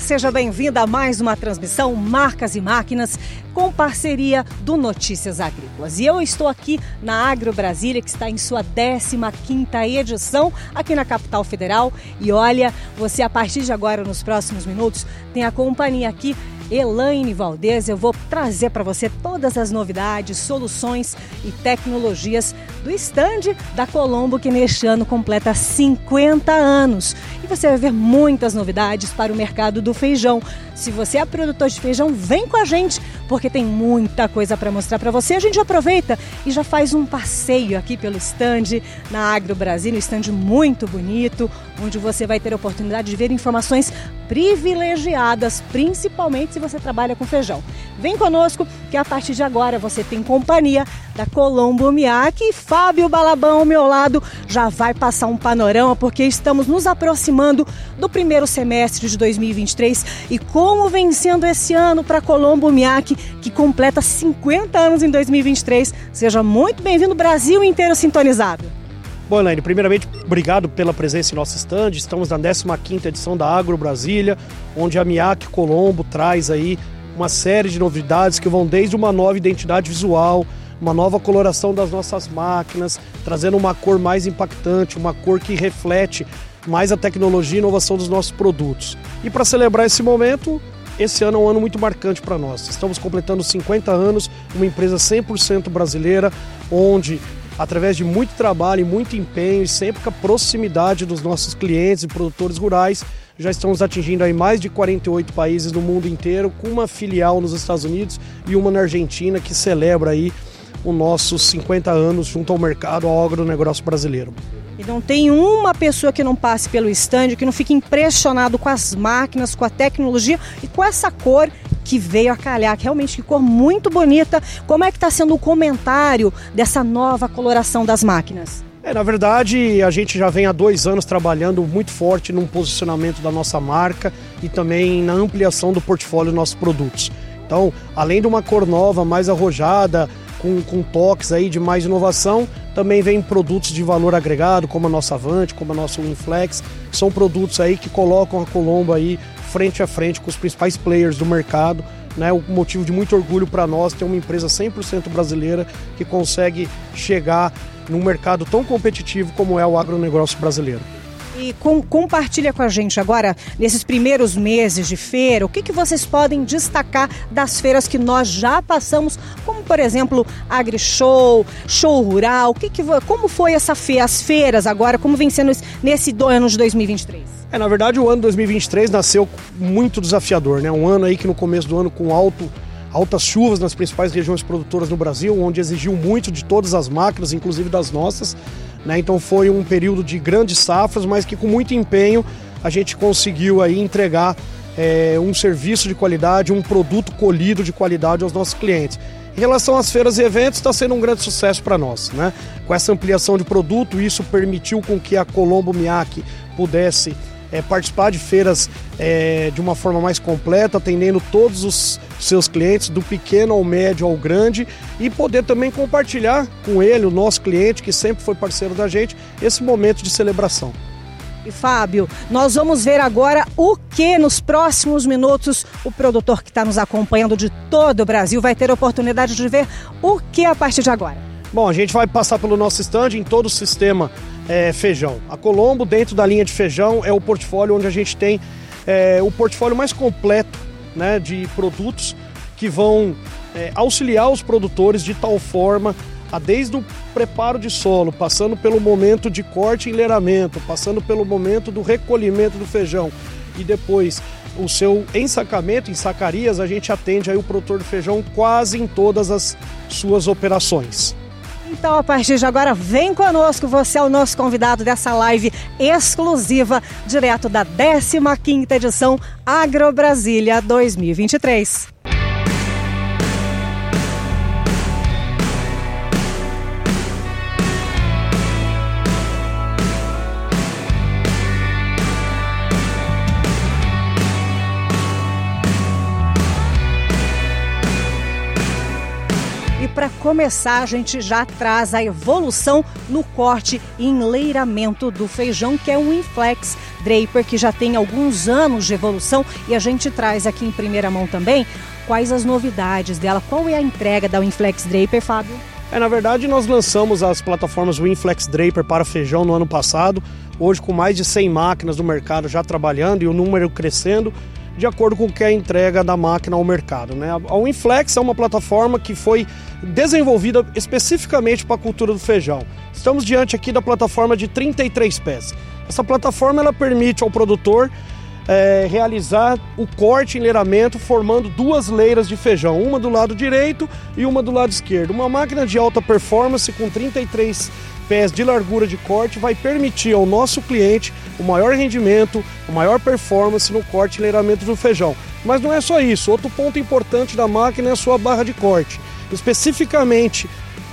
Seja bem-vinda a mais uma transmissão Marcas e Máquinas com parceria do Notícias Agrícolas. E eu estou aqui na Agro Brasília, que está em sua 15ª edição aqui na capital federal. E olha, você a partir de agora, nos próximos minutos, tem a companhia aqui Elaine Valdez. Eu vou trazer para você todas as novidades, soluções e tecnologias do estande da Colombo, que neste ano completa 50 anos. E você vai ver muitas novidades para o mercado do feijão. Se você é produtor de feijão, vem com a gente, porque tem muita coisa para mostrar para você. A gente aproveita e já faz um passeio aqui pelo estande na Agro Brasil, um estande muito bonito, onde você vai ter a oportunidade de ver informações privilegiadas, principalmente se você trabalha com feijão. Vem conosco que a partir de agora você tem companhia da Colombo Miaki e Fábio Balabão ao meu lado já vai passar um panorama porque estamos nos aproximando do primeiro semestre de 2023 e como vem sendo esse ano para Colombo Miaki que completa 50 anos em 2023. Seja muito bem-vindo, Brasil inteiro sintonizado. Bom, Elaine, primeiramente, obrigado pela presença em nosso stand. Estamos na 15ª edição da Agro Brasília, onde a Miaki Colombo traz aí uma série de novidades que vão desde uma nova identidade visual, uma nova coloração das nossas máquinas, trazendo uma cor mais impactante, uma cor que reflete mais a tecnologia e inovação dos nossos produtos. E para celebrar esse momento, esse ano é um ano muito marcante para nós. Estamos completando 50 anos, uma empresa 100% brasileira, onde através de muito trabalho e muito empenho e sempre com a proximidade dos nossos clientes e produtores rurais, já estamos atingindo aí mais de 48 países no mundo inteiro, com uma filial nos Estados Unidos e uma na Argentina que celebra aí os nossos 50 anos junto ao mercado, ao agronegócio brasileiro. E não tem uma pessoa que não passe pelo stand que não fique impressionado com as máquinas, com a tecnologia e com essa cor que veio a calhar, que realmente que cor muito bonita. Como é que está sendo o comentário dessa nova coloração das máquinas? É, na verdade, a gente já vem há dois anos trabalhando muito forte no posicionamento da nossa marca e também na ampliação do portfólio dos nossos produtos. Então, além de uma cor nova, mais arrojada, com, com toques aí de mais inovação, também vem produtos de valor agregado, como a nossa Avante, como a nossa Winflex, que são produtos aí que colocam a Colombo aí frente a frente com os principais players do mercado. Né, o motivo de muito orgulho para nós ter uma empresa 100% brasileira que consegue chegar num mercado tão competitivo como é o agronegócio brasileiro. E com, compartilha com a gente agora, nesses primeiros meses de feira, o que, que vocês podem destacar das feiras que nós já passamos, como por exemplo AgriShow, Show Rural, o que que, como foi essa feira, as feiras agora, como vem sendo nesse ano de 2023? É, na verdade o ano 2023 nasceu muito desafiador, né? Um ano aí que no começo do ano com alto altas chuvas nas principais regiões produtoras no Brasil, onde exigiu muito de todas as máquinas, inclusive das nossas. Né? Então foi um período de grandes safras, mas que com muito empenho a gente conseguiu aí entregar é, um serviço de qualidade, um produto colhido de qualidade aos nossos clientes. Em relação às feiras e eventos, está sendo um grande sucesso para nós. Né? Com essa ampliação de produto, isso permitiu com que a Colombo Miaki pudesse é, participar de feiras é, de uma forma mais completa, atendendo todos os seus clientes, do pequeno ao médio ao grande, e poder também compartilhar com ele, o nosso cliente, que sempre foi parceiro da gente, esse momento de celebração. E Fábio, nós vamos ver agora o que nos próximos minutos o produtor que está nos acompanhando de todo o Brasil vai ter a oportunidade de ver o que a partir de agora. Bom, a gente vai passar pelo nosso stand em todo o sistema é, feijão. A Colombo, dentro da linha de feijão, é o portfólio onde a gente tem é, o portfólio mais completo né, de produtos que vão é, auxiliar os produtores de tal forma a desde o preparo de solo, passando pelo momento de corte e enleiramento, passando pelo momento do recolhimento do feijão e depois o seu ensacamento em sacarias, a gente atende aí o produtor de feijão quase em todas as suas operações. Então, a partir de agora, vem conosco, você é o nosso convidado dessa live exclusiva, direto da 15ª edição Agro Brasília 2023. Começar, a gente já traz a evolução no corte e enleiramento do feijão, que é um Inflex Draper, que já tem alguns anos de evolução. E a gente traz aqui em primeira mão também quais as novidades dela, qual é a entrega da Winflex Draper, Fábio? É, na verdade, nós lançamos as plataformas Winflex Draper para feijão no ano passado, hoje com mais de 100 máquinas no mercado já trabalhando e o número crescendo de acordo com o que é a entrega da máquina ao mercado. Né? A Winflex é uma plataforma que foi desenvolvida especificamente para a cultura do feijão. Estamos diante aqui da plataforma de 33 pés. Essa plataforma ela permite ao produtor é, realizar o corte e enleiramento formando duas leiras de feijão, uma do lado direito e uma do lado esquerdo. Uma máquina de alta performance com 33 pés de largura de corte vai permitir ao nosso cliente o maior rendimento, a maior performance no corte e enleiramento do feijão. Mas não é só isso, outro ponto importante da máquina é a sua barra de corte. Especificamente,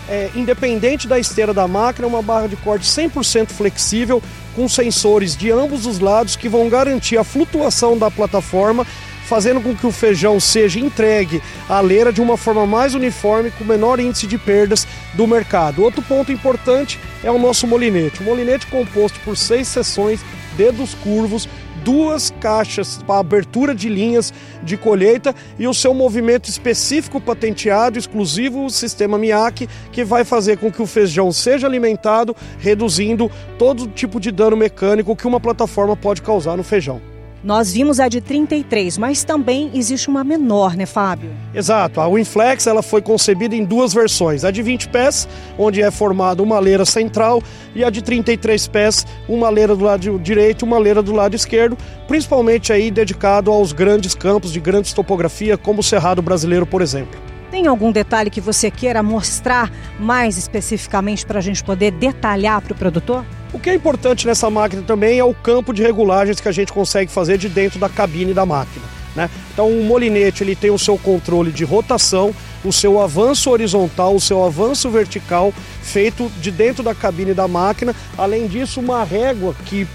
é, independente da esteira da máquina, é uma barra de corte 100% flexível, com sensores de ambos os lados que vão garantir a flutuação da plataforma, fazendo com que o feijão seja entregue à leira de uma forma mais uniforme, com menor índice de perdas do mercado. Outro ponto importante é o nosso molinete. O molinete composto por seis seções, dedos curvos, duas caixas para abertura de linhas de colheita e o seu movimento específico patenteado, exclusivo, o sistema MIAC, que vai fazer com que o feijão seja alimentado, reduzindo todo tipo de dano mecânico que uma plataforma pode causar no feijão. Nós vimos a de 33, mas também existe uma menor, né, Fábio? Exato. A Winflex ela foi concebida em duas versões: a de 20 pés, onde é formada uma leira central, e a de 33 pés, uma leira do lado direito, uma leira do lado esquerdo, principalmente aí dedicado aos grandes campos de grandes topografia, como o Cerrado Brasileiro, por exemplo. Tem algum detalhe que você queira mostrar mais especificamente para a gente poder detalhar para o produtor? O que é importante nessa máquina também é o campo de regulagens que a gente consegue fazer de dentro da cabine da máquina. Né? Então o molinete ele tem o seu controle de rotação, o seu avanço horizontal, o seu avanço vertical feito de dentro da cabine da máquina. Além disso, uma régua que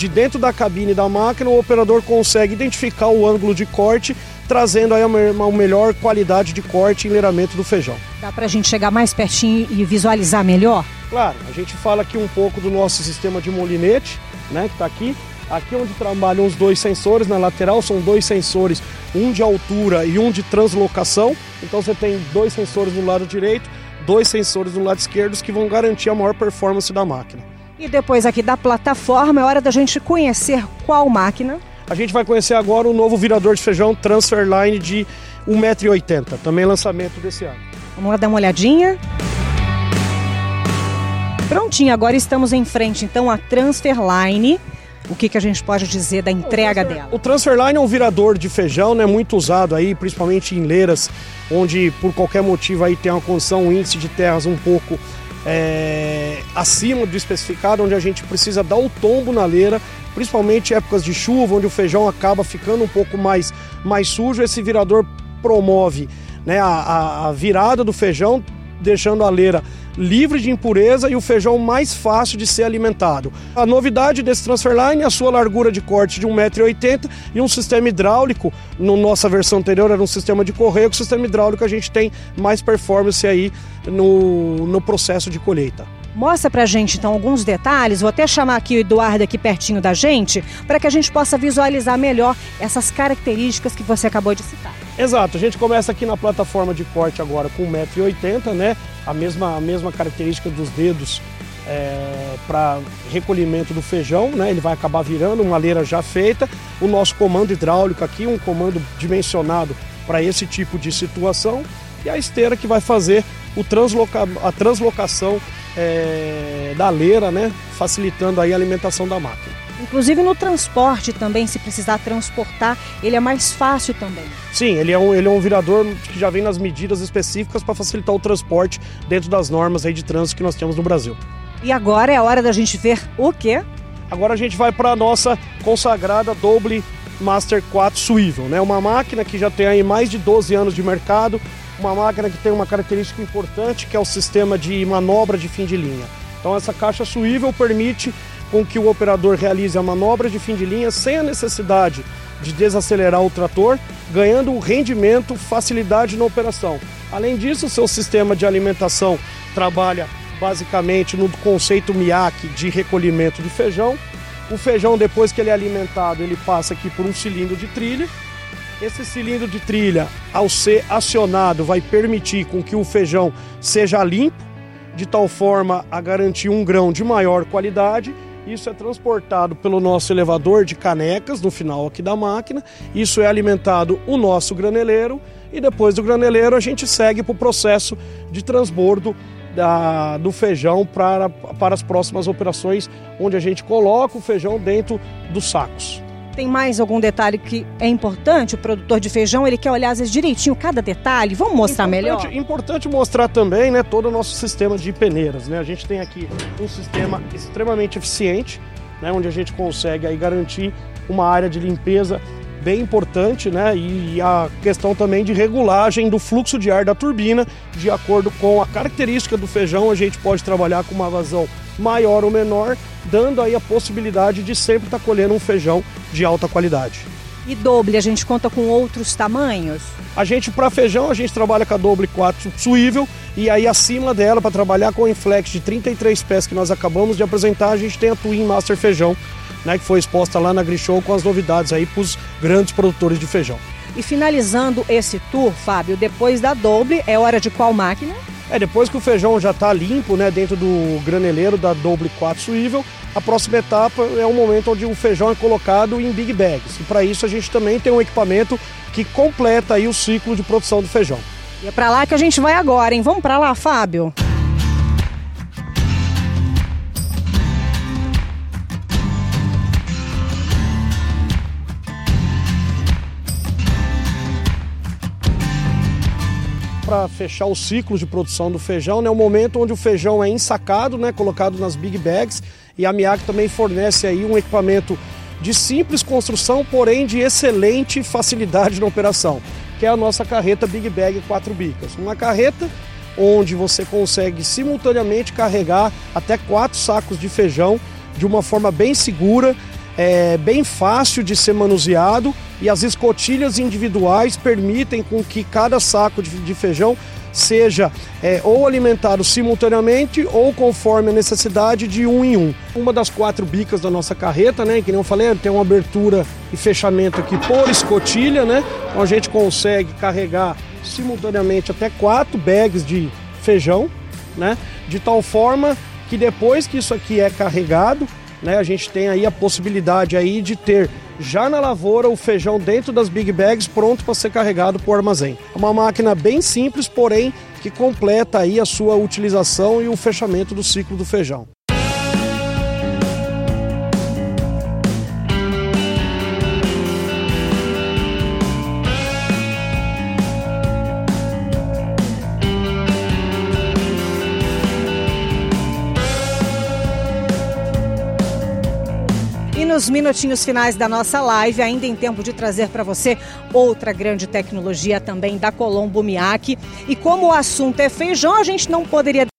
de dentro da cabine da máquina o operador consegue identificar o ângulo de corte trazendo aí uma melhor qualidade de corte e enleiramento do feijão. Dá para a gente chegar mais pertinho e visualizar melhor? Claro, a gente fala aqui um pouco do nosso sistema de molinete, né, que está aqui. Aqui onde trabalham os dois sensores na lateral, são dois sensores, um de altura e um de translocação. Então você tem dois sensores no lado direito, dois sensores no lado esquerdo que vão garantir a maior performance da máquina. E depois aqui da plataforma, é hora da gente conhecer qual máquina. A gente vai conhecer agora o novo virador de feijão Transferline de 1,80m, também lançamento desse ano. Vamos lá dar uma olhadinha. Prontinho, agora estamos em frente então à Transferline. O que, que a gente pode dizer da entrega o dela? O Transferline é um virador de feijão, né, muito usado aí, principalmente em leiras, onde por qualquer motivo aí tem uma condição, um índice de terras um pouco é, acima do especificado, onde a gente precisa dar o tombo na leira principalmente épocas de chuva, onde o feijão acaba ficando um pouco mais, mais sujo, esse virador promove né, a, a virada do feijão, deixando a leira livre de impureza e o feijão mais fácil de ser alimentado. A novidade desse Transferline é a sua largura de corte de 1,80m e um sistema hidráulico. Na no nossa versão anterior era um sistema de correio, com o sistema hidráulico a gente tem mais performance aí no, no processo de colheita. Mostra pra gente então alguns detalhes. Vou até chamar aqui o Eduardo aqui pertinho da gente, para que a gente possa visualizar melhor essas características que você acabou de citar. Exato, a gente começa aqui na plataforma de corte agora com 1,80m, né? A mesma, a mesma característica dos dedos é, para recolhimento do feijão, né? Ele vai acabar virando uma leira já feita. O nosso comando hidráulico aqui, um comando dimensionado para esse tipo de situação. E a esteira que vai fazer o transloca a translocação é, da leira, né? Facilitando aí a alimentação da máquina. Inclusive no transporte também, se precisar transportar, ele é mais fácil também. Sim, ele é um, ele é um virador que já vem nas medidas específicas para facilitar o transporte dentro das normas aí de trânsito que nós temos no Brasil. E agora é a hora da gente ver o quê? Agora a gente vai para a nossa consagrada Doble Master 4 Swivel, né? Uma máquina que já tem aí mais de 12 anos de mercado, uma máquina que tem uma característica importante que é o sistema de manobra de fim de linha. Então essa caixa swivel permite com que o operador realize a manobra de fim de linha sem a necessidade de desacelerar o trator, ganhando rendimento, facilidade na operação. Além disso, seu sistema de alimentação trabalha basicamente no conceito MIAC de recolhimento de feijão O feijão, depois que ele é alimentado, ele passa aqui por um cilindro de trilha. Esse cilindro de trilha, ao ser acionado, vai permitir com que o feijão seja limpo, de tal forma a garantir um grão de maior qualidade. Isso é transportado pelo nosso elevador de canecas no final aqui da máquina. Isso é alimentado o nosso graneleiro e depois do graneleiro a gente segue para o processo de transbordo da, do feijão para, para as próximas operações, onde a gente coloca o feijão dentro dos sacos. Tem mais algum detalhe que é importante? O produtor de feijão ele quer olhar às vezes direitinho cada detalhe. Vamos mostrar importante, melhor? Importante mostrar também, né, todo o nosso sistema de peneiras, né? A gente tem aqui um sistema extremamente eficiente, né, onde a gente consegue aí garantir uma área de limpeza bem importante, né? E a questão também de regulagem do fluxo de ar da turbina, de acordo com a característica do feijão, a gente pode trabalhar com uma vazão maior ou menor, dando aí a possibilidade de sempre estar colhendo um feijão de alta qualidade. E doble, a gente conta com outros tamanhos? A gente, para feijão, a gente trabalha com a doble 4 suível e aí acima dela, para trabalhar com o Inflex de 33 pés que nós acabamos de apresentar, a gente tem a Twin Master Feijão, né, que foi exposta lá na Grishow com as novidades aí para os grandes produtores de feijão. E finalizando esse tour, Fábio, depois da doble, é hora de qual máquina? É, depois que o feijão já está limpo, né, dentro do graneleiro da doble 4 suível, a próxima etapa é o momento onde o feijão é colocado em big bags. E para isso a gente também tem um equipamento que completa aí o ciclo de produção do feijão. E é para lá que a gente vai agora, hein? Vamos para lá, Fábio. para fechar o ciclo de produção do feijão, né? O momento onde o feijão é ensacado, né? Colocado nas big bags e a Miak também fornece aí um equipamento de simples construção, porém de excelente facilidade na operação, que é a nossa carreta Big Bag 4 bicas. Uma carreta onde você consegue simultaneamente carregar até quatro sacos de feijão de uma forma bem segura é bem fácil de ser manuseado e as escotilhas individuais permitem com que cada saco de, de feijão seja é, ou alimentado simultaneamente ou conforme a necessidade de um em um. Uma das quatro bicas da nossa carreta, né, que nem eu falei, tem uma abertura e fechamento aqui por escotilha, né? Então a gente consegue carregar simultaneamente até quatro bags de feijão, né? De tal forma que depois que isso aqui é carregado, né, a gente tem aí a possibilidade aí de ter já na lavoura o feijão dentro das big bags pronto para ser carregado para o armazém. É uma máquina bem simples, porém que completa aí a sua utilização e o fechamento do ciclo do feijão. Nos minutinhos finais da nossa live, ainda em tempo de trazer para você outra grande tecnologia também da Colombo Miaki. E como o assunto é feijão, a gente não poderia